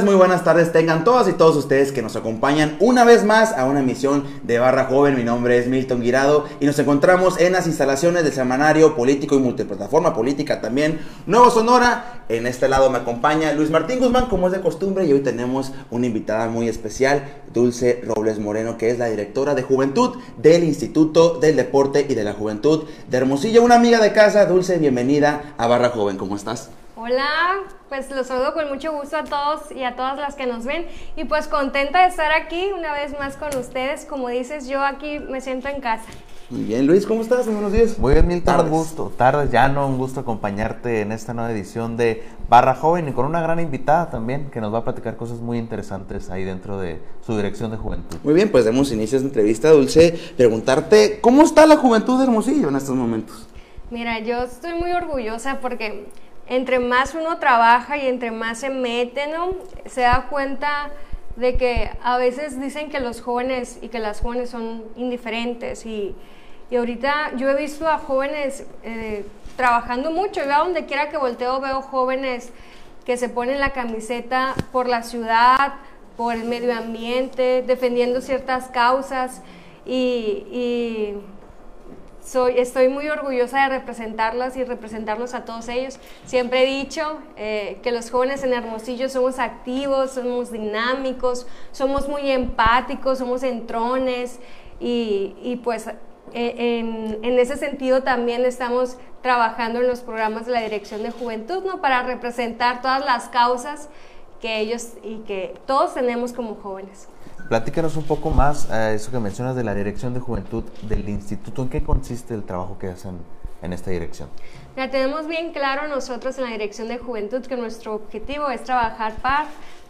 muy buenas tardes tengan todas y todos ustedes que nos acompañan una vez más a una emisión de Barra Joven. Mi nombre es Milton Guirado y nos encontramos en las instalaciones del semanario político y multiplataforma política también Nuevo Sonora. En este lado me acompaña Luis Martín Guzmán, como es de costumbre, y hoy tenemos una invitada muy especial, Dulce Robles Moreno, que es la directora de Juventud del Instituto del Deporte y de la Juventud de Hermosillo. Una amiga de casa, Dulce, bienvenida a Barra Joven, ¿cómo estás? Hola, pues los saludo con mucho gusto a todos y a todas las que nos ven y pues contenta de estar aquí una vez más con ustedes. Como dices, yo aquí me siento en casa. Muy bien, Luis, ¿cómo estás? Buenos días. Muy bien, Milton, un gusto. Tardes, ya no, un gusto acompañarte en esta nueva edición de Barra Joven y con una gran invitada también que nos va a platicar cosas muy interesantes ahí dentro de su dirección de juventud. Muy bien, pues demos inicio a esta entrevista, Dulce. Preguntarte, ¿cómo está la juventud de Hermosillo en estos momentos? Mira, yo estoy muy orgullosa porque entre más uno trabaja y entre más se mete. Se da cuenta de que a veces dicen que los jóvenes y que las jóvenes son indiferentes y, y ahorita yo he visto a jóvenes eh, trabajando mucho, yo a donde quiera que volteo veo jóvenes que se ponen la camiseta por la ciudad, por el medio ambiente, defendiendo ciertas causas y soy, estoy muy orgullosa de representarlas y representarlos a todos ellos. Siempre he dicho eh, que los jóvenes en Hermosillo somos activos, somos dinámicos, somos muy empáticos, somos entrones y, y pues eh, en, en, ese sentido también estamos trabajando en los programas de la Dirección de Juventud, ¿no? Para representar todas las causas que ellos y que todos tenemos como jóvenes. Platícanos un poco más a eso que mencionas de la Dirección de Juventud del Instituto. ¿En qué consiste el trabajo que hacen en esta dirección? Tenemos bien claro nosotros en la Dirección de Juventud que nuestro objetivo es trabajar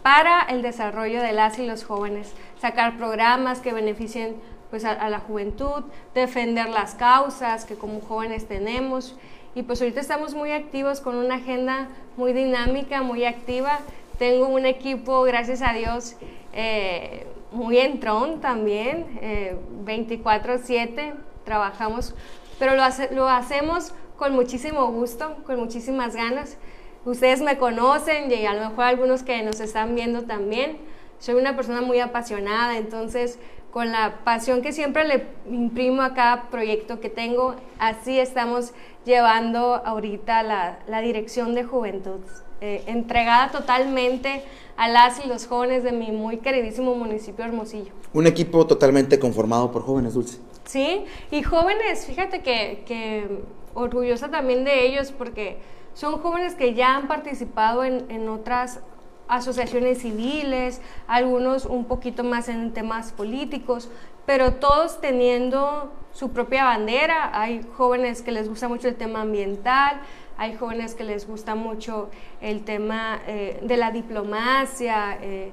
para, el desarrollo de las y los jóvenes, sacar programas que beneficien pues, a, a la juventud, defender las causas que como jóvenes tenemos. Y pues ahorita estamos muy activos con una agenda muy dinámica, muy activa. Tengo un equipo, gracias a Dios, eh, muy entrón también, eh, 24/7, trabajamos, pero lo, lo hacemos con muchísimo gusto, con muchísimas ganas. Ustedes me conocen y a lo mejor algunos que nos están viendo también. Soy una persona muy apasionada, entonces con la pasión que siempre le imprimo a cada proyecto que tengo, así estamos llevando ahorita la, la dirección de juventud, eh, entregada totalmente a las y los jóvenes de mi muy queridísimo municipio Hermosillo. Un equipo totalmente conformado por jóvenes, Dulce. Sí, y jóvenes, fíjate que, que orgullosa también de ellos porque son jóvenes que ya han participado en, en otras asociaciones civiles, algunos un poquito más en temas políticos, pero todos teniendo su propia bandera. Hay jóvenes que les gusta mucho el tema ambiental, hay jóvenes que les gusta mucho el tema eh, de la diplomacia, eh,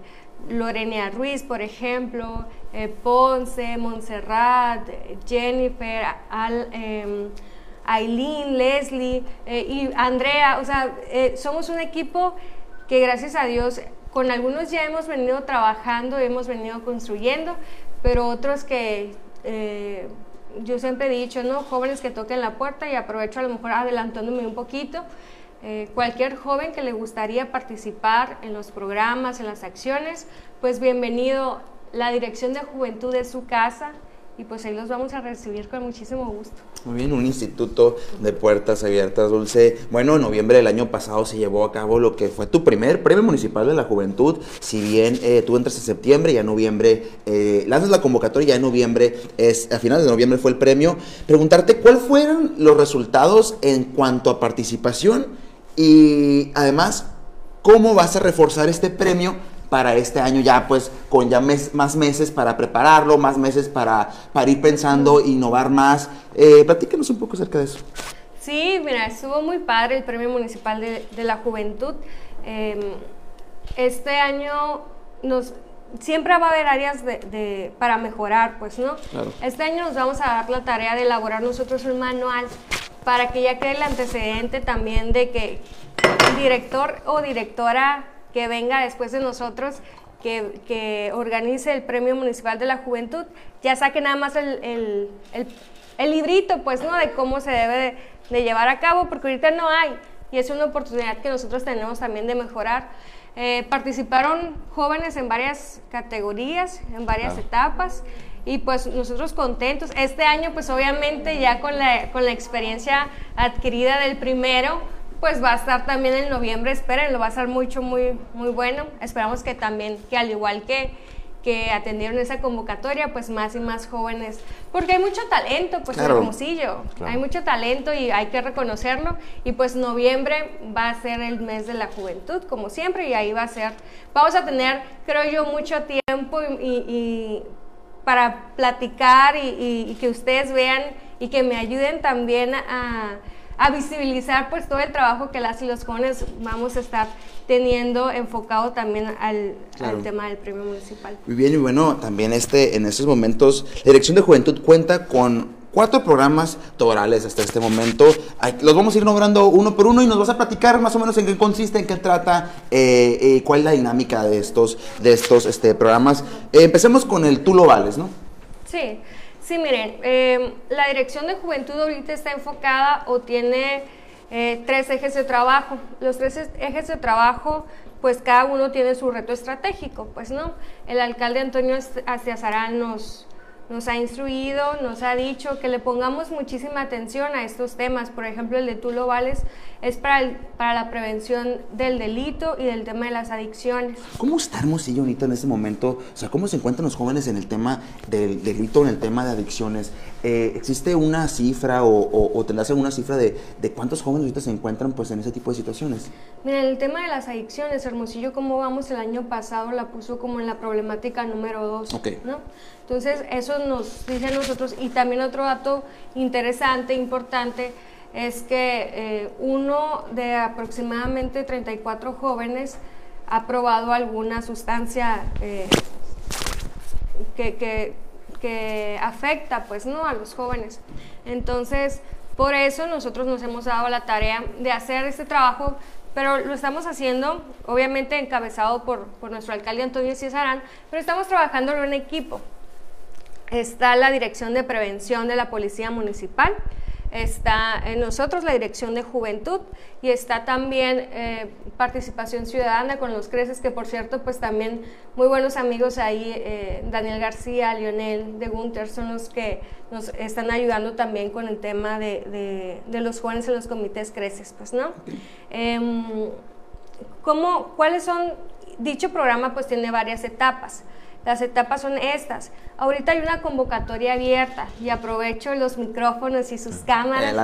Lorena Ruiz, por ejemplo, eh, Ponce, Montserrat, Jennifer, eh, Aileen, Leslie y Andrea. O sea, somos un equipo que gracias a Dios con algunos ya hemos venido trabajando, hemos venido construyendo, pero otros que eh, yo siempre he dicho, ¿no? Jóvenes que toquen la puerta y aprovecho a lo mejor adelantándome un poquito. Eh, cualquier joven que le gustaría participar en los programas, en las acciones, pues bienvenido. La Dirección de Juventud de su casa y pues ahí los vamos a recibir con muchísimo gusto. Muy bien, un instituto de puertas abiertas, Dulce. Bueno, en noviembre del año pasado se llevó a cabo lo que fue tu primer premio municipal de la juventud. Si bien eh, tú entras en septiembre, ya en noviembre eh, lanzas la convocatoria, ya en noviembre, es, a finales de noviembre fue el premio. Preguntarte cuáles fueron los resultados en cuanto a participación y además, ¿cómo vas a reforzar este premio para este año ya pues con ya mes, más meses para prepararlo, más meses para, para ir pensando, innovar más. Eh, platícanos un poco acerca de eso. Sí, mira, estuvo muy padre el Premio Municipal de, de la Juventud. Eh, este año nos... Siempre va a haber áreas de, de, para mejorar, pues, ¿no? Claro. Este año nos vamos a dar la tarea de elaborar nosotros un manual para que ya quede el antecedente también de que el director o directora que venga después de nosotros, que, que, organice el Premio Municipal de la Juventud, ya saque nada más el, el, el, el librito, pues, ¿no? De cómo se debe de, de, llevar a cabo, porque ahorita no hay, y es una oportunidad que nosotros tenemos también de mejorar. Eh, participaron jóvenes en varias categorías, en varias etapas y pues nosotros contentos. Este año pues obviamente ya con la, con la experiencia adquirida del primero, pues va a estar también en noviembre, espérenlo, va a ser mucho, muy, muy bueno. Esperamos que también, que al igual que, que atendieron esa convocatoria, pues más y más jóvenes, porque hay mucho talento, pues en Hermosillo, hay mucho talento y hay que reconocerlo, y pues noviembre va a ser el mes de la juventud, como siempre, y ahí va a ser, vamos a tener, creo yo, mucho tiempo y, para platicar y que ustedes vean y que me ayuden también a a visibilizar pues todo el trabajo que las y los jóvenes vamos a estar teniendo enfocado también al, tema del premio municipal. Muy bien, y bueno, también este, en estos momentos, la Dirección de Juventud cuenta con cuatro programas torales hasta este momento. Los vamos a ir nombrando uno por uno y nos vas a platicar más o menos en qué consiste, en qué trata, eh, eh, cuál es la dinámica de estos, de estos este, programas. Eh, empecemos con el Tú lo vales, ¿no? Sí. Sí, miren, em, la Dirección de Juventud ahorita está enfocada o tiene eh, tres ejes de trabajo. Los tres ejes de trabajo, pues cada uno tiene su reto estratégico, pues no. El alcalde Antonio Astiazarán nos, nos ha instruido, nos ha dicho que le pongamos muchísima atención a estos temas. Por ejemplo, el de Tulo Vales es para, para la prevención del delito y del tema de las adicciones. ¿Cómo está Hermosillo ahorita en este momento? O sea, ¿cómo se encuentran los jóvenes en el tema del delito, en el tema de adicciones? Eh, ¿Existe una cifra o, o, tendrás alguna cifra de, de, cuántos jóvenes ahorita se encuentran pues, en ese tipo de situaciones? Mira, el tema de las adicciones, Hermosillo, como vamos, el año pasado la puso como en la problemática número dos. ¿no? Entonces, eso nos dice a nosotros. Y también otro dato interesante, importante, es que eh, uno de aproximadamente 34 jóvenes ha probado alguna sustancia eh, que, que, afecta pues, ¿no? a los jóvenes. Entonces, por eso nosotros nos hemos dado la tarea de hacer este trabajo pero lo estamos haciendo, obviamente encabezado por, por nuestro alcalde Antonio Césarán, pero estamos trabajando en equipo está la Dirección de Prevención de la Policía Municipal, está en nosotros la Dirección de Juventud y está también eh, Participación Ciudadana con los Creces, que por cierto, pues también muy buenos amigos ahí, eh, Daniel García, Lionel de Gunter, son los que nos están ayudando también con el tema de, los jóvenes en los comités Creces, pues, ¿no? Em, ¿cómo, ¿Cuáles son? Dicho programa pues tiene varias etapas. Las etapas son estas. Ahorita hay una convocatoria abierta y aprovecho los micrófonos y sus cámaras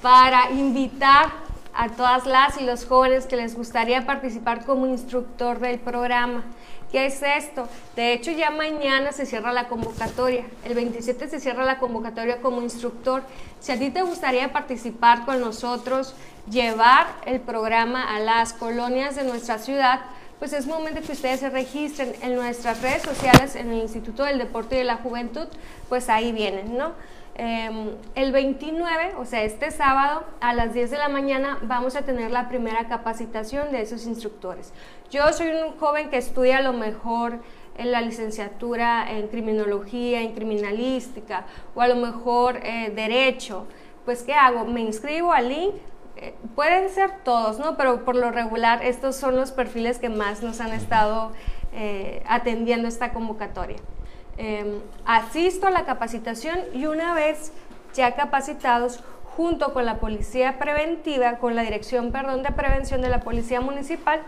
para invitar a todas las y los jóvenes que les gustaría participar como instructor del programa. ¿Qué es esto? De hecho, ya mañana se cierra la convocatoria. El 27 se cierra la convocatoria como instructor. Si a ti te gustaría participar con nosotros, llevar el programa a las colonias de nuestra ciudad, pues es momento que ustedes se registren en nuestras redes sociales, en el Instituto del Deporte y de la Juventud, pues ahí vienen, ¿no? Em, el 29, o sea, este sábado a las 10 de la mañana vamos a tener la primera capacitación de esos instructores. Yo soy un joven que estudia a lo mejor en la licenciatura en criminología, en criminalística o a lo mejor eh, derecho. Pues, ¿qué hago? Me inscribo al link, eh, pueden ser todos, ¿no? Pero por lo regular estos son los perfiles que más nos han estado eh, atendiendo esta convocatoria. Em, asisto a la capacitación y una vez ya capacitados, junto con la Policía Preventiva, con la Dirección perdón, de Prevención de la Policía Municipal,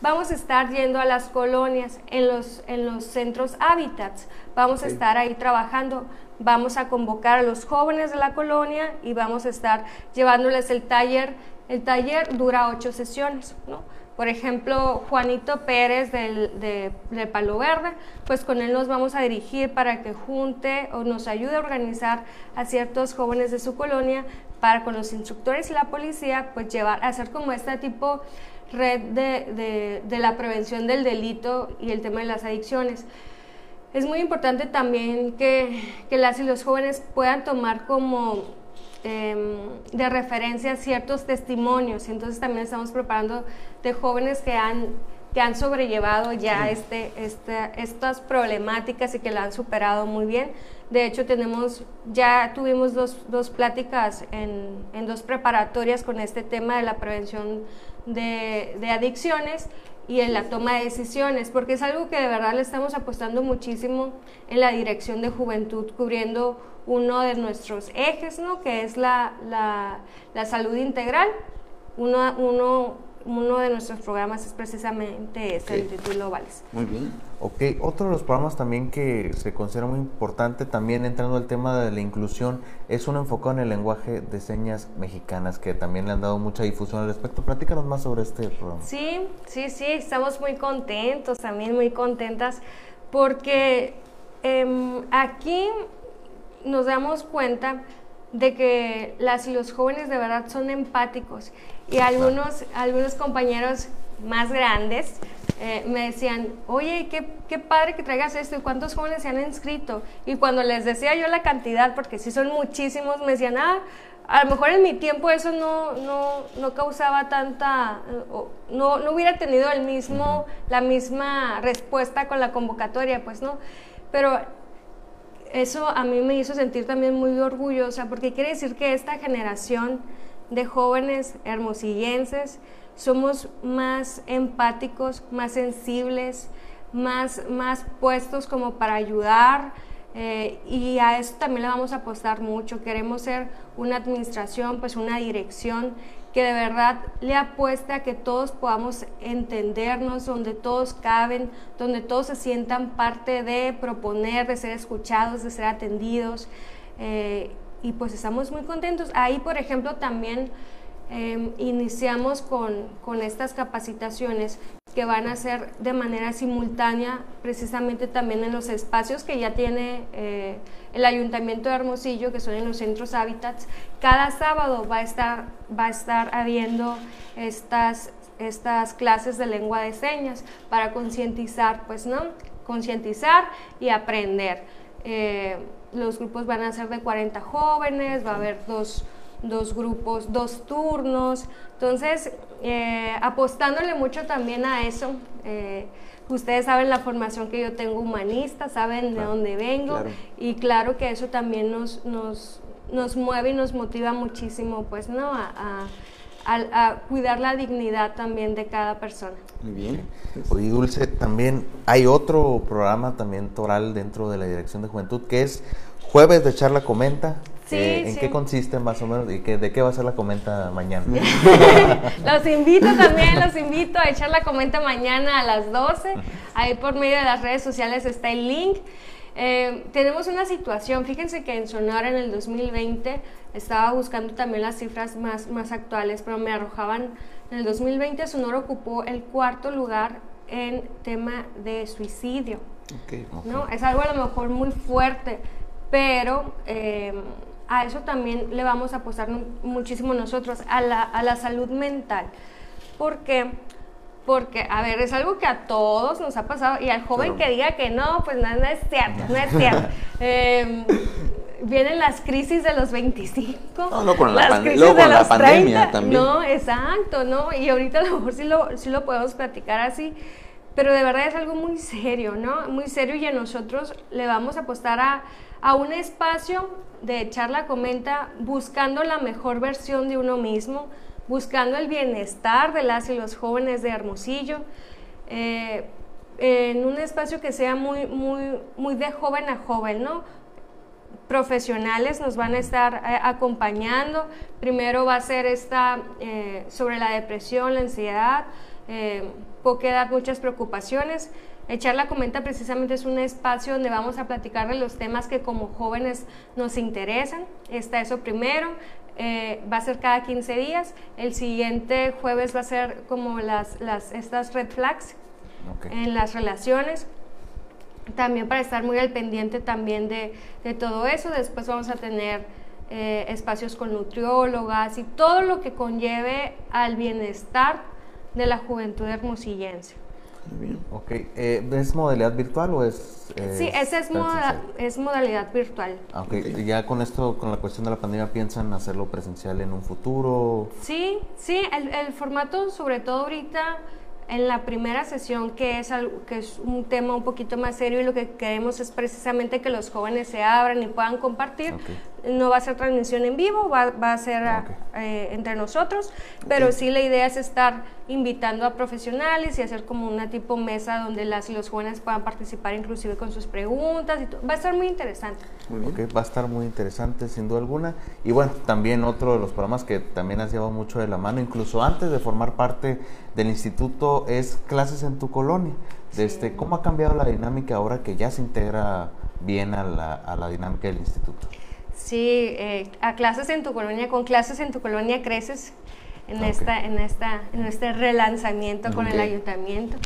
vamos a estar yendo a las colonias, en los, en los centros hábitats, vamos a estar ahí trabajando vamos a convocar a los jóvenes de la colonia y vamos a estar llevándoles el taller. El taller dura ocho sesiones, ¿no? Por ejemplo, Juanito Pérez del, de, Palo Verde, pues con él nos vamos a dirigir para que junte o nos ayude a organizar a ciertos jóvenes de su colonia para con los instructores y la policía, pues llevar, hacer como este tipo red de, de la prevención del delito y el tema de las adicciones. Es muy importante también que, las y los jóvenes puedan tomar como em, de referencia ciertos testimonios. Entonces también estamos preparando de jóvenes que han, que han sobrellevado ya este, este, estas problemáticas y que la han superado muy bien. De hecho, tenemos, ya tuvimos dos, dos pláticas en, en, dos preparatorias con este tema de la prevención de, de adicciones y en la toma de decisiones, porque es algo que de verdad le estamos apostando muchísimo en la dirección de juventud, cubriendo uno de nuestros ejes, ¿no? que es la, la, la salud integral. Uno, uno, uno de nuestros programas es precisamente este, el título Vales. Muy bien. Ok, otro de los programas también que se considera muy importante, también entrando al tema de la inclusión, es un enfocado en el lenguaje de señas mexicanas, que también le han dado mucha difusión al respecto. Platícanos más sobre este programa. Sí, sí, sí, estamos muy contentos, también muy contentas, porque eh, aquí nos damos cuenta de que las y los jóvenes de verdad son empáticos y algunos, algunos compañeros más grandes eh, me decían, oye, qué, qué, padre que traigas esto y cuántos jóvenes se han inscrito. Y cuando les decía yo la cantidad, porque sí son muchísimos, me decían, ah, a lo mejor en mi tiempo eso no, no, no causaba tanta, no, no hubiera tenido el mismo, la misma respuesta con la convocatoria, pues no. Pero eso a mí me hizo sentir también muy orgullosa porque quiere decir que esta generación de jóvenes hermosillenses somos más empáticos, más sensibles, más, más puestos como para ayudar eh, y a eso también le vamos a apostar mucho. Queremos ser una administración, pues una dirección que de verdad le apuesta a que todos podamos entendernos, donde todos caben, donde todos se sientan parte de proponer, de ser escuchados, de ser atendidos. Eh, y pues estamos muy contentos. Ahí, por ejemplo, también em, iniciamos con, con estas capacitaciones que van a ser de manera simultánea, precisamente también en los espacios que ya tiene eh, el Ayuntamiento de Hermosillo, que son en los centros hábitats. Cada sábado va a estar, va a estar habiendo estas, estas clases de lengua de señas para concientizar, pues, ¿no? Concientizar y aprender. Eh, los grupos van a ser de 40 jóvenes, va a haber dos dos grupos, dos turnos. Entonces, eh, apostándole mucho también a eso. Eh, ustedes saben la formación que yo tengo humanista, saben de dónde vengo y claro que eso también nos, nos, nos, mueve y nos motiva muchísimo, pues, ¿no? A, a, cuidar la dignidad también de cada persona. Muy bien. Oye, Dulce, también hay otro programa también toral dentro de la Dirección de Juventud que es Jueves de Charla Comenta, eh, ¿En qué consiste más o menos y qué, de qué va a ser la comenta mañana? los invito también, los invito a echar la comenta mañana a las 12. Ahí por medio de las redes sociales está el link. Eh, tenemos una situación, fíjense que en Sonora en el 2020 estaba buscando también las cifras más, más actuales, pero me arrojaban, en el 2020 Sonora ocupó el cuarto lugar en tema de suicidio. ¿no? Es algo a lo mejor muy fuerte, pero eh, a eso también le vamos a apostar muchísimo nosotros, a la, a la salud mental. ¿Por qué? Porque, a ver, es algo que a todos nos ha pasado y al joven que diga que no, pues no, es cierto, no es cierto. Em, vienen las crisis de los 25. No, no, con la, la pandemia también. No, exacto, ¿no? Y ahorita a lo mejor sí lo, sí lo podemos platicar así, pero de verdad es algo muy serio, ¿no? Muy serio y a nosotros le vamos a apostar a, a un espacio de charla comenta buscando la mejor versión de uno mismo, buscando el bienestar de las y los jóvenes de Hermosillo, eh, en un espacio que sea muy, muy, muy de joven a joven, ¿no? Profesionales nos van a estar eh, acompañando. Primero va a ser esta eh, sobre la depresión, la ansiedad, eh, dar muchas preocupaciones. Echar la comenta precisamente es un espacio donde vamos a platicar de los temas que como jóvenes nos interesan. Está eso primero. Eh, va a ser cada 15 días. El siguiente jueves va a ser como las, las, estas red flags en las relaciones. También para estar muy al pendiente también de, de todo eso. Después vamos a tener eh, espacios con nutriólogas y todo lo que conlleve al bienestar de la juventud hermosillense. Ok, eh, ¿es modalidad virtual o es...? sí, esa es, es modalidad virtual. Okay. ¿Ya con esto, con la cuestión de la pandemia, piensan hacerlo presencial en un futuro? Sí, sí, el, el formato sobre todo ahorita en la primera sesión, que es, algo, que es un tema un poquito más serio y lo que queremos es precisamente que los jóvenes se abran y puedan compartir, no va a ser transmisión en vivo, va, va a ser Ah, eh, entre nosotros, pero sí la idea es estar invitando a profesionales y hacer como una tipo mesa donde las y los jóvenes puedan participar inclusive con sus preguntas. Y va a estar muy interesante. Muy bien. Ok, va a estar muy interesante sin duda alguna. Y bueno, también otro de los programas que también has llevado mucho de la mano, incluso antes de formar parte del instituto, es Clases en tu Colonia. Desde, ¿Cómo ha cambiado la dinámica ahora que ya se integra bien a la, a la dinámica del instituto? Sí, eh, a clases en tu colonia, con clases en tu colonia creces en, esta, en, esta, en este relanzamiento con el ayuntamiento.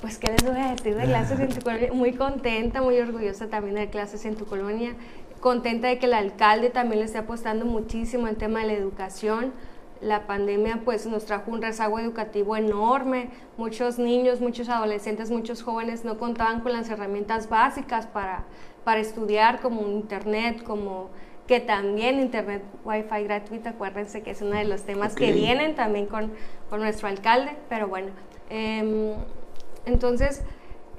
Pues, ¿qué les voy a decir de clases en tu colonia? Muy contenta, muy orgullosa también de clases en tu colonia. Contenta de que el alcalde también le esté apostando muchísimo al tema de la educación. La pandemia pues nos trajo un rezago educativo enorme. Muchos niños, muchos adolescentes, muchos jóvenes no contaban con las herramientas básicas para, para estudiar como internet, como que también internet wifi gratuita, acuérdense que es uno de los temas que vienen también con, con nuestro alcalde, pero bueno. em, entonces,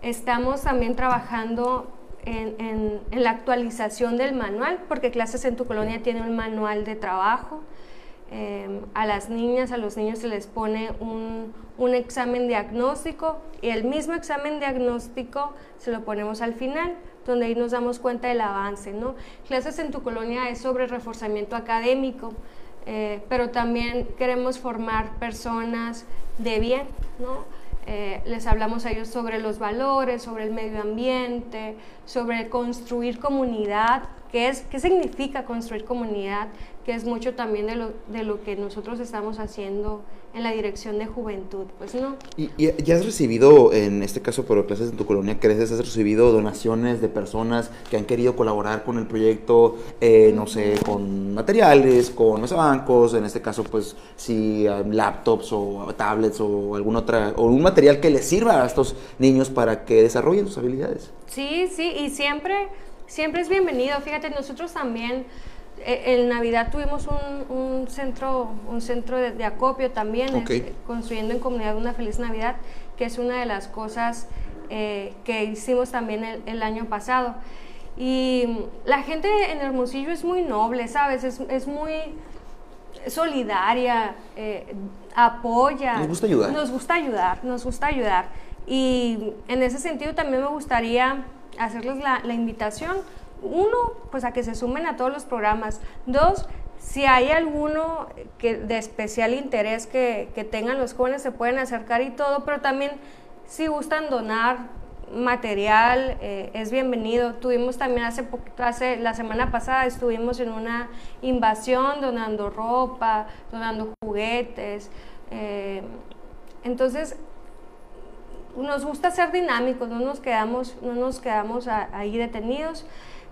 estamos también trabajando en, en- en la actualización del manual, porque Clases en tu Colonia tiene un manual de trabajo. Eh, a las niñas, a los niños se les pone un, un examen diagnóstico y el mismo examen diagnóstico se lo ponemos al final, donde ahí nos damos cuenta del avance. ¿no? Clases en tu colonia es sobre reforzamiento académico, eh, pero también queremos formar personas de bien, ¿no? Eh, les hablamos a ellos sobre los valores, sobre el medio ambiente, sobre construir comunidad, qué, es, qué significa construir comunidad, que es mucho también de lo, de lo que nosotros estamos haciendo en la dirección de juventud. Pues no, ¿Y, y ya has recibido, en este caso por clases en tu colonia Creces, has recibido donaciones de personas que han querido colaborar con el proyecto, eh, no sé, con materiales, con bancos, en este caso, pues, si eh, laptops o tablets o algún otra, o un material que les sirva a estos niños para que desarrollen sus habilidades? Sí, sí, y siempre, siempre es bienvenido. Fíjate, nosotros también eh, en Navidad tuvimos un, un centro, un centro de, de acopio también, es, construyendo en comunidad una feliz Navidad, que es una de las cosas eh, que hicimos también el, el año pasado. Y la gente en Hermosillo es muy noble, ¿sabes? Es, es muy solidaria, eh, apoya. Nos gusta ayudar. Nos gusta ayudar, nos gusta ayudar. Y en ese sentido también me gustaría hacerles la, invitación. Uno, pues a que se sumen a todos los programas. Dos, si hay alguno que, de especial interés que, que tengan los jóvenes, se pueden acercar y todo, pero también si gustan donar material, eh, es bienvenido. Tuvimos también hace poquito, hace la semana pasada estuvimos en una invasión donando ropa, donando juguetes. eh, entonces, nos gusta ser dinámicos, no nos quedamos, no nos quedamos a- ahí detenidos,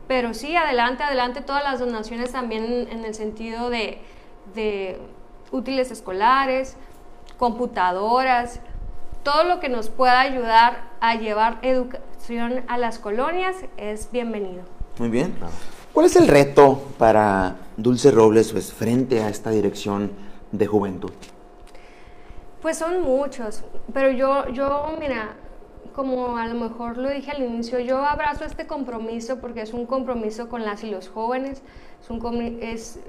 pero sí, adelante, adelante, todas las donaciones también en, en el sentido de, de útiles escolares, computadoras, todo lo que nos pueda ayudar a llevar educación a las colonias es bienvenido. Muy bien. ¿Cuál es el reto para Dulce Robles pues, frente a esta dirección de juventud? Pues son muchos, pero yo, yo, mira, como a lo mejor lo dije al inicio, yo abrazo este compromiso porque es un compromiso con las y los jóvenes, es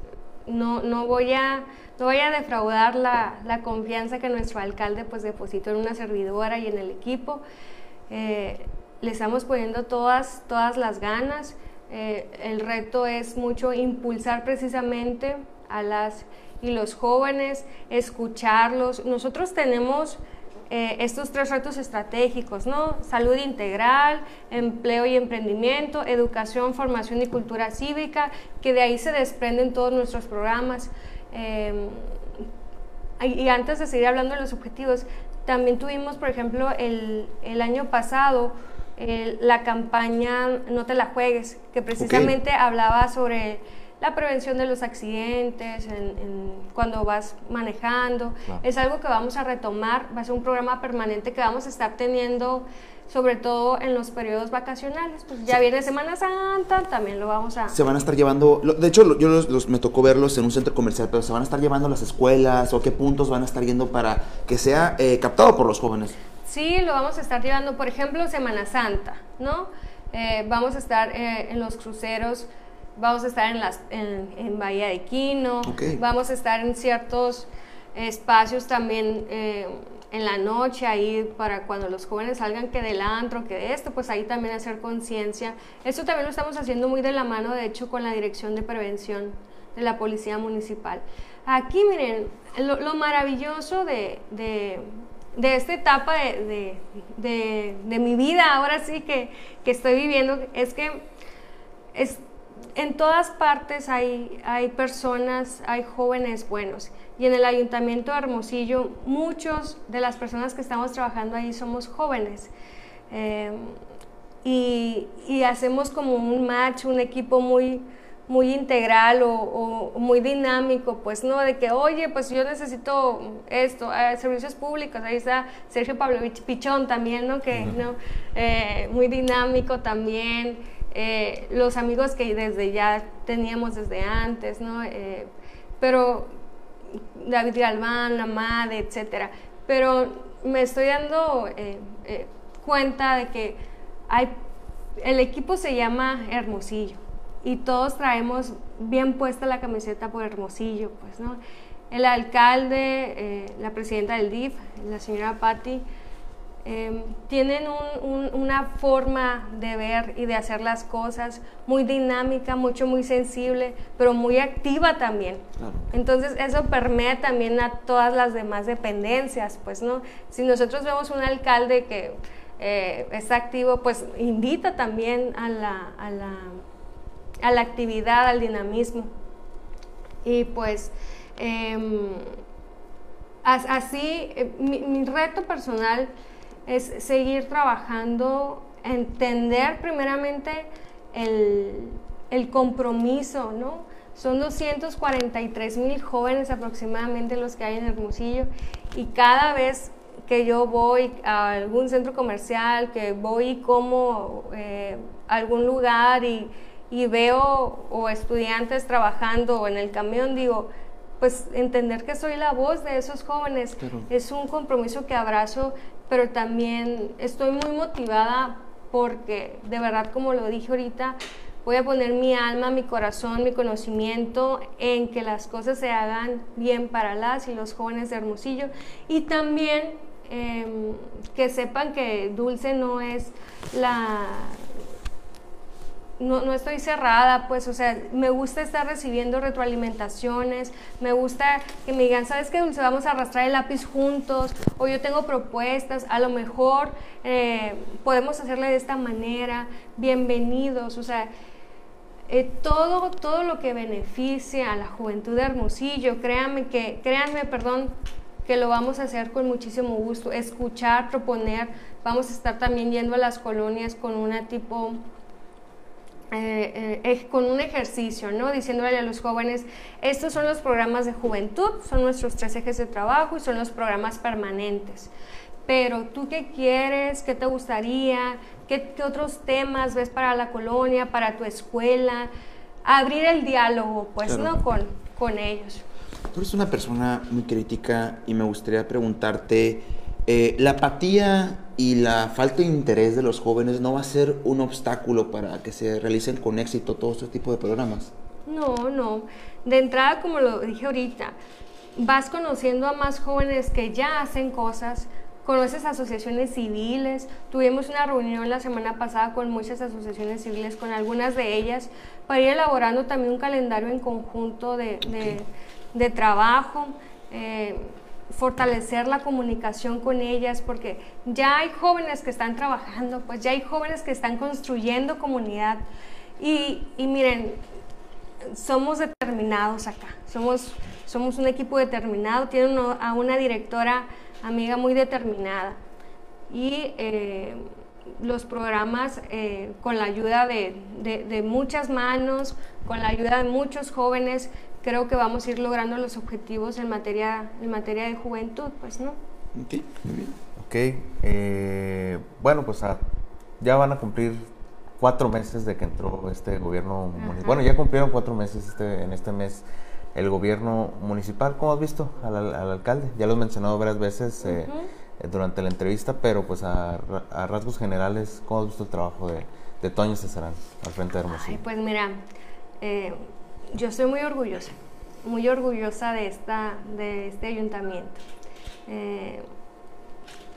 no, no voy a no voy a defraudar la, la confianza que nuestro alcalde pues depositó en una servidora y en el equipo. Eh, le estamos poniendo todas, todas las ganas. Eh, el reto es mucho impulsar precisamente a las y los jóvenes, escucharlos. Nosotros tenemos eh, estos tres retos estratégicos, ¿no? Salud integral, empleo y emprendimiento, educación, formación y cultura cívica, que de ahí se desprenden todos nuestros programas. Eh, y antes de seguir hablando de los objetivos, también tuvimos, por ejemplo, el, el año pasado el- la campaña No te la juegues, que precisamente hablaba sobre la prevención de los accidentes, en- en cuando vas manejando. Claro. Es algo que vamos a retomar, va a ser un programa permanente que vamos a estar teniendo, sobre todo en los periodos vacacionales. Pues ya viene Semana Santa, también lo vamos a... Se van a estar llevando, lo- de hecho lo- yo los, los- me tocó verlos en un centro comercial, pero se van a estar llevando las escuelas o qué puntos van a estar yendo para que sea eh, captado por los jóvenes. Sí, lo vamos a estar llevando, por ejemplo, Semana Santa, ¿no? Eh, vamos a estar eh, en los cruceros vamos a estar en, las, en, Bahía de Quino, vamos a estar en ciertos espacios también eh, en la noche, ahí para cuando los jóvenes salgan que del antro, que de esto, pues ahí también hacer conciencia. Esto también lo estamos haciendo muy de la mano, de hecho, con la Dirección de Prevención de la Policía Municipal. Aquí, miren, lo, maravilloso de, de, esta etapa de, de, mi vida, ahora sí que, que estoy viviendo, es que es, en todas partes hay, hay personas, hay jóvenes buenos. Y en el Ayuntamiento de Hermosillo, muchos de las personas que estamos trabajando ahí somos jóvenes. Eh, y, y, hacemos como un match, un equipo muy, muy integral o, muy dinámico, pues no, de que, oye, pues yo necesito esto, eh, servicios públicos, ahí está Sergio Pavlovich Pichón también, ¿no? Que, ¿no? Eh, muy dinámico también, eh, los amigos que desde ya teníamos desde antes, ¿no? pero David Galván, Amade, etcétera, pero me estoy dando cuenta de que hay, el equipo se llama Hermosillo, y todos traemos bien puesta la camiseta por Hermosillo, pues, ¿no? El alcalde, eh, la presidenta del DIF, la señora Patti, em, tienen una forma de ver y de hacer las cosas muy dinámica, mucho, muy sensible, pero muy activa también. Entonces eso permea también a todas las demás dependencias, pues, ¿no? Si nosotros vemos un alcalde que eh, está activo, pues invita también a la a la actividad, al dinamismo. Y pues em, así, eh, mi, reto personal es seguir trabajando, entender primeramente el, el compromiso, ¿no? Son 243 mil jóvenes aproximadamente los que hay en Hermosillo y cada vez que yo voy a algún centro comercial, que voy como eh, algún lugar y, y veo o estudiantes trabajando en el camión, digo, pues entender que soy la voz de esos jóvenes es un compromiso que abrazo, pero también estoy muy motivada porque de verdad, como lo dije ahorita, voy a poner mi alma, mi corazón, mi conocimiento en que las cosas se hagan bien para las y los jóvenes de Hermosillo. Y también em, que sepan que Dulce no es la no, no, estoy cerrada, pues, o sea, me gusta estar recibiendo retroalimentaciones, me gusta que me digan, ¿sabes qué, Dulce? Vamos a arrastrar el lápiz juntos, o yo tengo propuestas, a lo mejor eh, podemos hacerle de esta manera, bienvenidos, o sea, eh, todo, todo lo que beneficie a la juventud de Hermosillo, créanme que, créanme, perdón, que lo vamos a hacer con muchísimo gusto, escuchar, proponer, vamos a estar también yendo a las colonias con una tipo eh, eh, con un ejercicio, ¿no? Diciéndole a los jóvenes, estos son los programas de juventud, son nuestros tres ejes de trabajo y son los programas permanentes. Pero tú qué quieres, qué te gustaría, qué, otros temas ves para la colonia, para tu escuela, abrir el diálogo, pues, ¿no? Con, con ellos. Tú eres una persona muy crítica y me gustaría preguntarte, eh, la apatía y la falta de interés de los jóvenes no va a ser un obstáculo para que se realicen con éxito todo este tipo de programas. No, no. De entrada, como lo dije ahorita, vas conociendo a más jóvenes que ya hacen cosas, conoces asociaciones civiles. Tuvimos una reunión la semana pasada con muchas asociaciones civiles, con algunas de ellas, para ir elaborando también un calendario en conjunto de, de, trabajo. Eh, fortalecer la comunicación con ellas, porque ya hay jóvenes que están trabajando, pues ya hay jóvenes que están construyendo comunidad. Y, miren, somos determinados acá, somos, somos un equipo determinado, tiene a una directora amiga muy determinada. Y eh, los programas eh, con la ayuda de, de, muchas manos, con la ayuda de muchos jóvenes, creo que vamos a ir logrando los objetivos en materia, en materia de juventud, pues, ¿no? Ok, muy bien. Ok, eh, bueno, pues ah, ya van a cumplir cuatro meses de que entró este gobierno municipal. Bueno, ya cumplieron cuatro meses este, en este mes el gobierno municipal. ¿Cómo has visto al, alcalde? Ya lo he mencionado varias veces eh, eh, durante la entrevista, pero pues a, rasgos generales, ¿cómo has visto el trabajo de, de Toño Cesarán al frente de Hermosillo? Ay, pues mira, eh, yo estoy muy orgullosa, muy orgullosa de, esta, de este ayuntamiento. Eh,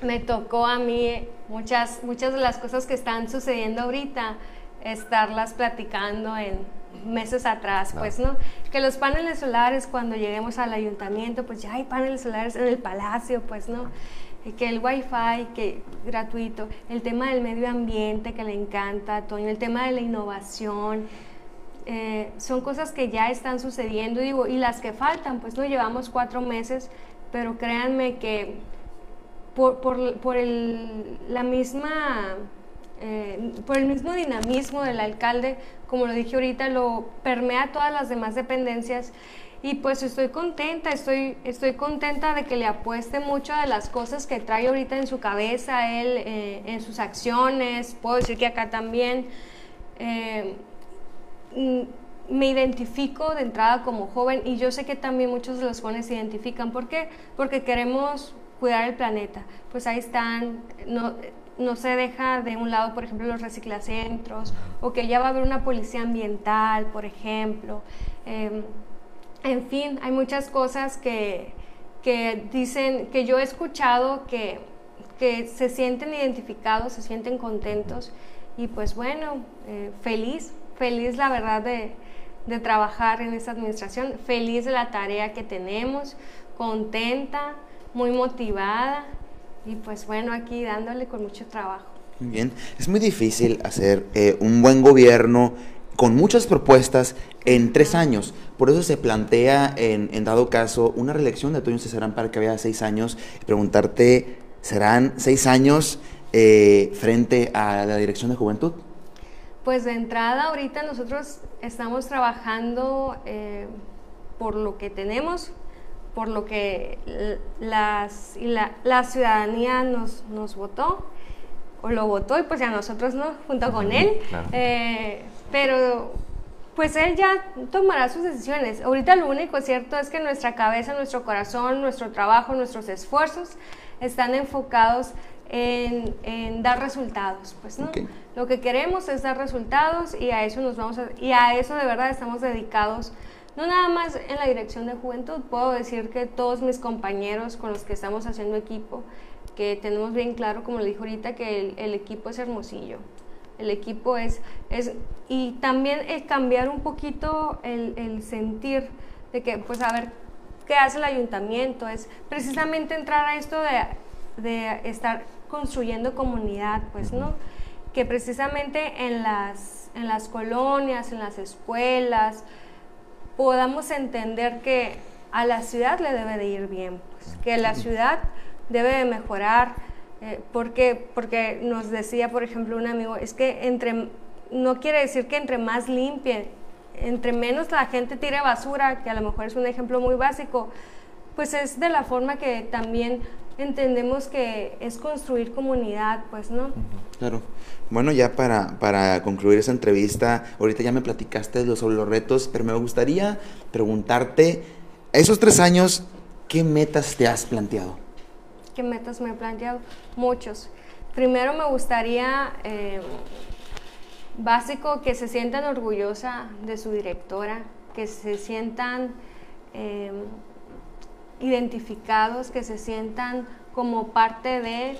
me tocó a mí muchas, muchas de las cosas que están sucediendo ahorita, estarlas platicando en meses atrás, pues, ¿no? Que los paneles solares, cuando lleguemos al ayuntamiento, pues ya hay paneles solares en el palacio, pues, ¿no? que el wifi que gratuito, el tema del medio ambiente que le encanta Toño, el tema de la innovación, eh, son cosas que ya están sucediendo, digo, y las que faltan, pues no llevamos cuatro meses, pero créanme que por, por, por el, la misma, eh, por el mismo dinamismo del alcalde, como lo dije ahorita, lo permea todas las demás dependencias y pues estoy contenta, estoy, estoy contenta de que le apueste mucho de las cosas que trae ahorita en su cabeza, él, eh, en sus acciones, puedo decir que acá también. Eh, me identifico de entrada como joven y yo sé que también muchos de los jóvenes se identifican. ¿Por qué? Porque queremos cuidar el planeta. Pues ahí están, no, no se deja de un lado, por ejemplo, los reciclacentros, o que ya va a haber una policía ambiental, por ejemplo. Em, en fin, hay muchas cosas que, que dicen, que yo he escuchado que, que se sienten identificados, se sienten contentos y pues bueno, eh, feliz, feliz la verdad de, de trabajar en esta administración, feliz de la tarea que tenemos, contenta, muy motivada y pues bueno, aquí dándole con mucho trabajo. Bien, es muy difícil hacer eh, un buen gobierno con muchas propuestas en tres años. Por eso se plantea, en, dado caso, una reelección de Toño Cesarán para que vaya seis años preguntarte, ¿serán seis años eh, frente a la Dirección de Juventud? Pues de entrada, ahorita nosotros estamos trabajando eh, por lo que tenemos, por lo que las, la, la ciudadanía nos, nos votó o lo votó y pues ya nosotros no, junto con él. Eh, pero pues él ya tomará sus decisiones. Ahorita lo único cierto es que nuestra cabeza, nuestro corazón, nuestro trabajo, nuestros esfuerzos están enfocados en, en dar resultados, pues no. Lo que queremos es dar resultados y a eso nos vamos a, y a eso de verdad estamos dedicados. No nada más en la dirección de juventud, puedo decir que todos mis compañeros con los que estamos haciendo equipo, que tenemos bien claro, como le dijo ahorita, que el, equipo es hermosillo. El equipo es, es, y también el cambiar un poquito el, el sentir de que, pues a ver, ¿qué hace el ayuntamiento? Es precisamente entrar a esto de, de estar construyendo comunidad, pues, ¿no? Que precisamente en las, en las colonias, en las escuelas, podamos entender que a la ciudad le debe de ir bien, pues, que la ciudad debe de mejorar, eh, porque, porque nos decía, por ejemplo, un amigo, es que entre, no quiere decir que entre más limpie, entre menos la gente tire basura, que a lo mejor es un ejemplo muy básico, pues es de la forma que también entendemos que es construir comunidad, pues, ¿no? Claro. Bueno, ya para, para concluir esa entrevista, ahorita ya me platicaste sobre los retos, pero me gustaría preguntarte, esos tres años, ¿qué metas te has planteado? ¿Qué metas me he planteado? Muchos. Primero me gustaría, eh, básico, que se sientan orgullosa de su directora, que se sientan eh, identificados, que se sientan como parte de...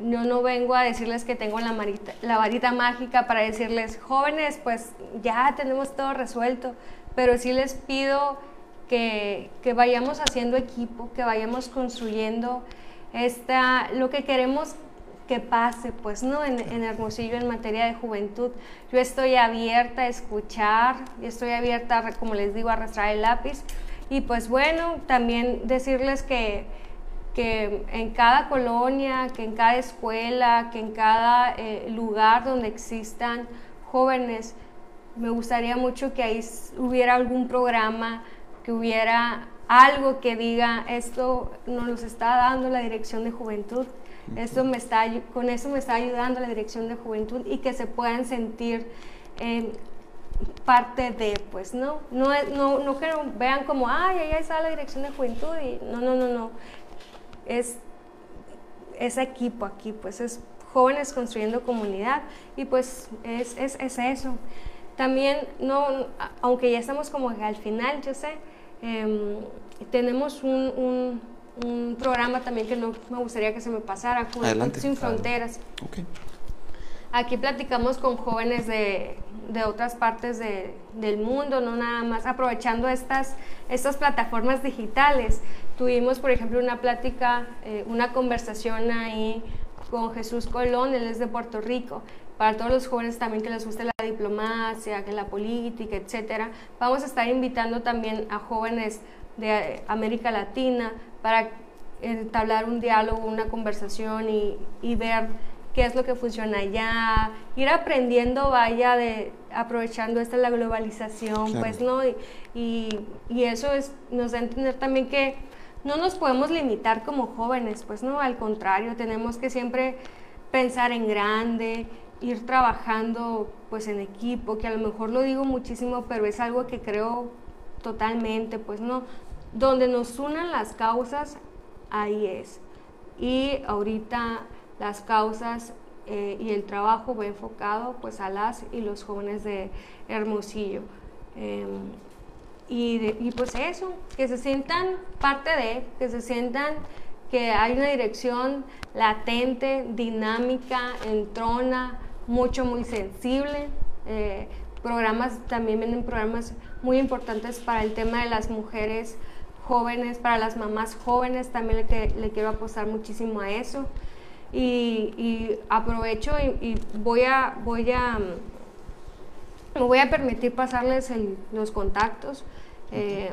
Yo no vengo a decirles que tengo la, varita mágica para decirles, jóvenes, pues ya tenemos todo resuelto, pero sí les pido que, que vayamos haciendo equipo, que vayamos construyendo esta, lo que queremos que pase, pues, ¿no? En, Hermosillo en materia de juventud. Yo estoy abierta a escuchar, estoy abierta, como les digo, a arrastrar el lápiz. Y pues bueno, también decirles que, que en cada colonia, que en cada escuela, que en cada eh, lugar donde existan jóvenes, me gustaría mucho que ahí hubiera algún programa, que hubiera algo que diga, esto nos está dando la Dirección de Juventud, esto me está, con eso me está ayudando la Dirección de Juventud y que se puedan sentir eh, parte de, pues, ¿no? No, no, no que vean como, ay, ahí está la Dirección de Juventud y no, no, no, no. Es ese equipo aquí, pues es jóvenes construyendo comunidad y pues es, es, es eso. también, no, aunque ya estamos como al final, yo sé, em, tenemos un, un, programa también que no me gustaría que se me pasara, Juventud Sin Fronteras. Aquí platicamos con jóvenes de, de otras partes de, del mundo, no nada más aprovechando estas, estas plataformas digitales. Tuvimos, por ejemplo, una plática, eh, una conversación ahí con Jesús Colón, él es de Puerto Rico. Para todos los jóvenes también que les guste la diplomacia, que la política, etcétera, vamos a estar invitando también a jóvenes de América Latina para entablar un diálogo, una conversación y, y ver qué es lo que funciona allá, ir aprendiendo, vaya, de aprovechando esta la globalización, pues, ¿no? Y, y, eso es, nos da a entender también que no nos podemos limitar como jóvenes, pues, ¿no? Al contrario, tenemos que siempre pensar en grande, ir trabajando, pues, en equipo, que a lo mejor lo digo muchísimo, pero es algo que creo totalmente, pues, ¿no? Donde nos unan las causas, ahí es. Y ahorita las causas eh, y el trabajo va enfocado pues a las y los jóvenes de Hermosillo. Em, y, pues eso, que se sientan parte de, que se sientan que hay una dirección latente, dinámica, entrona, mucho, muy sensible. Eh, programas, también vienen programas muy importantes para el tema de las mujeres jóvenes, para las mamás jóvenes, también le, le quiero apostar muchísimo a eso y, aprovecho y, voy a voy a me voy a permitir pasarles los contactos eh,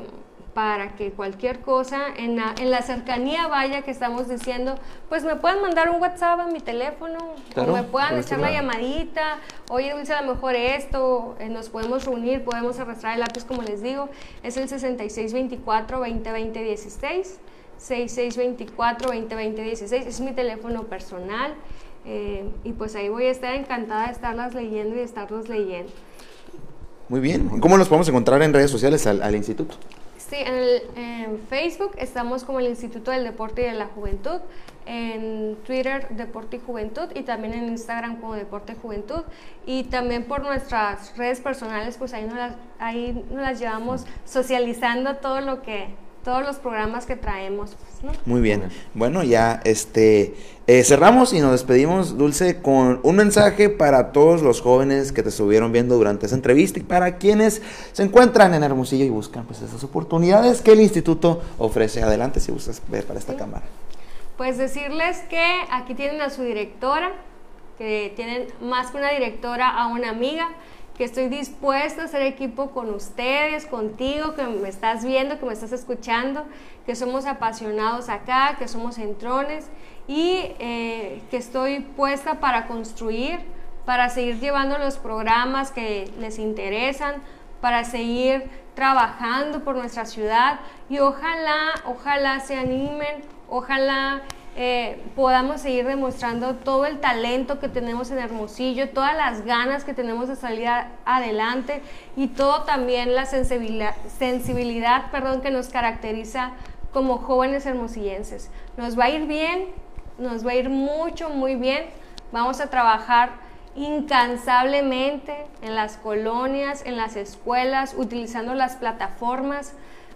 para que cualquier cosa en la, en la, cercanía vaya que estamos diciendo, pues me pueden mandar un WhatsApp a mi teléfono o me puedan echar la llamadita, oye Dulce, a lo mejor esto, eh, nos podemos reunir, podemos arrastrar el lápiz como les digo, es el 6624 202016 6624-2020-16. Es mi teléfono personal. Eh, y pues ahí voy a estar encantada de estarlas leyendo y de estarlos leyendo. Muy bien. ¿Cómo los podemos encontrar en redes sociales al, instituto? Sí, en, en, Facebook estamos como el Instituto del Deporte y de la Juventud, en Twitter Deporte y Juventud y también en Instagram como Deporte y Juventud y también por nuestras redes personales, pues ahí las, ahí nos las llevamos socializando todo lo que todos los programas que traemos. Pues, Muy bien. Bueno, ya este eh, cerramos y nos despedimos, Dulce, con un mensaje para todos los jóvenes que te estuvieron viendo durante esa entrevista y para quienes se encuentran en Hermosillo y buscan pues esas oportunidades que el instituto ofrece. Adelante si gustas ver para esta cámara. Pues decirles que aquí tienen a su directora, que tienen más que una directora a una amiga que estoy dispuesta a hacer equipo con ustedes, contigo, que me estás viendo, que me estás escuchando, que somos apasionados acá, que somos entrones y eh, que estoy puesta para construir, para seguir llevando los programas que les interesan, para seguir trabajando por nuestra ciudad. Y ojalá, ojalá se animen, ojalá eh, podamos seguir demostrando todo el talento que tenemos en Hermosillo, todas las ganas que tenemos de salir adelante y todo también la sensibilidad, sensibilidad perdón, que nos caracteriza como jóvenes hermosillenses. Nos va a ir bien, nos va a ir mucho, muy bien. Vamos a trabajar incansablemente en las colonias, en las escuelas, utilizando las plataformas,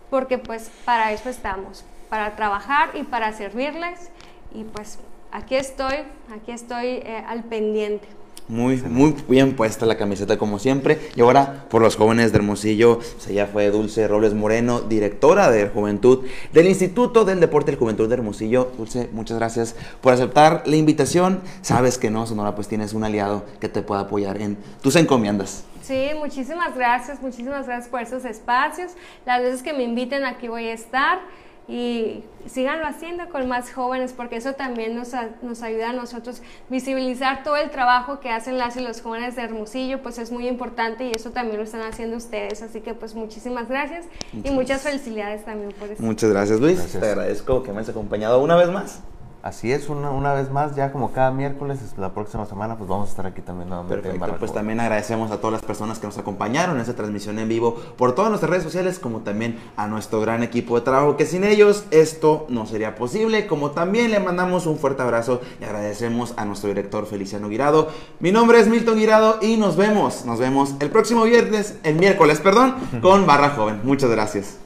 porque pues para eso estamos, para trabajar y para servirles y pues aquí estoy, aquí estoy eh, al pendiente. Muy, muy bien puesta la camiseta como siempre. Y ahora por los jóvenes de Hermosillo, se ya fue Dulce Robles Moreno, directora de Juventud del Instituto del Deporte y Juventud de Hermosillo. Dulce, muchas gracias por aceptar la invitación. Sabes que no, Sonora, pues tienes un aliado que te pueda apoyar en tus encomiendas. Sí, muchísimas gracias, muchísimas gracias por esos espacios. Las veces que me inviten aquí voy a estar y síganlo haciendo con más jóvenes porque eso también nos, nos ayuda a nosotros visibilizar todo el trabajo que hacen las y los jóvenes de Hermosillo, pues es muy importante y eso también lo están haciendo ustedes, así que pues muchísimas gracias y muchas felicidades también por eso. Muchas gracias Luis, te agradezco que me hayas acompañado una vez más. Así es, una, una vez más, ya como cada miércoles, la próxima semana, pues vamos a estar aquí también nuevamente en Perfecto, pues también agradecemos a todas las personas que nos acompañaron en esta transmisión en vivo por todas nuestras redes sociales, como también a nuestro gran equipo de trabajo, que sin ellos esto no sería posible. Como también le mandamos un fuerte abrazo y agradecemos a nuestro director Feliciano Guirado. Mi nombre es Milton Guirado y nos vemos, nos vemos el próximo viernes, el miércoles, perdón, con Barra Joven. Muchas gracias.